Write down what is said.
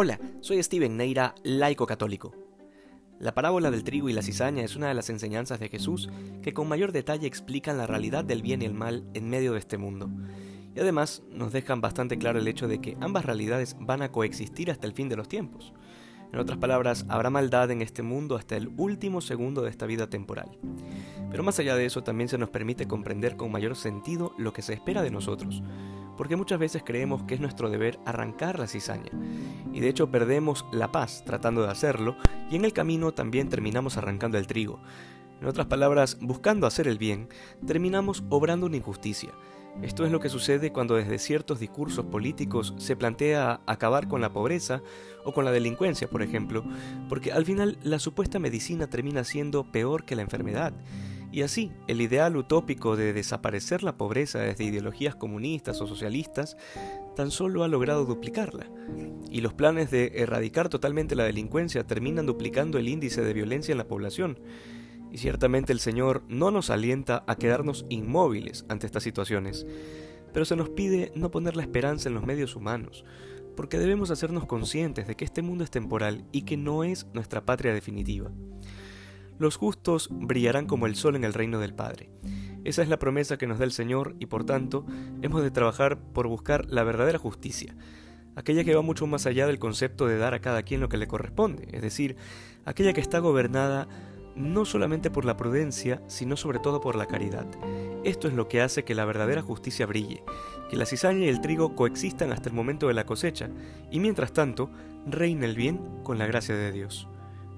Hola, soy Steven Neira, laico católico. La parábola del trigo y la cizaña es una de las enseñanzas de Jesús que con mayor detalle explican la realidad del bien y el mal en medio de este mundo. Y además nos dejan bastante claro el hecho de que ambas realidades van a coexistir hasta el fin de los tiempos. En otras palabras, habrá maldad en este mundo hasta el último segundo de esta vida temporal. Pero más allá de eso, también se nos permite comprender con mayor sentido lo que se espera de nosotros, porque muchas veces creemos que es nuestro deber arrancar la cizaña, y de hecho perdemos la paz tratando de hacerlo, y en el camino también terminamos arrancando el trigo. En otras palabras, buscando hacer el bien, terminamos obrando una injusticia. Esto es lo que sucede cuando desde ciertos discursos políticos se plantea acabar con la pobreza o con la delincuencia, por ejemplo, porque al final la supuesta medicina termina siendo peor que la enfermedad y así, el ideal utópico de desaparecer la pobreza desde ideologías comunistas o socialistas tan solo ha logrado duplicarla. Y los planes de erradicar totalmente la delincuencia terminan duplicando el índice de violencia en la población. Y ciertamente el Señor no nos alienta a quedarnos inmóviles ante estas situaciones, pero se nos pide no poner la esperanza en los medios humanos, porque debemos hacernos conscientes de que este mundo es temporal y que no es nuestra patria definitiva. Los justos brillarán como el sol en el reino del Padre. Esa es la promesa que nos da el Señor y por tanto hemos de trabajar por buscar la verdadera justicia, aquella que va mucho más allá del concepto de dar a cada quien lo que le corresponde, es decir, aquella que está gobernada no solamente por la prudencia, sino sobre todo por la caridad. Esto es lo que hace que la verdadera justicia brille, que la cizaña y el trigo coexistan hasta el momento de la cosecha, y mientras tanto reina el bien con la gracia de Dios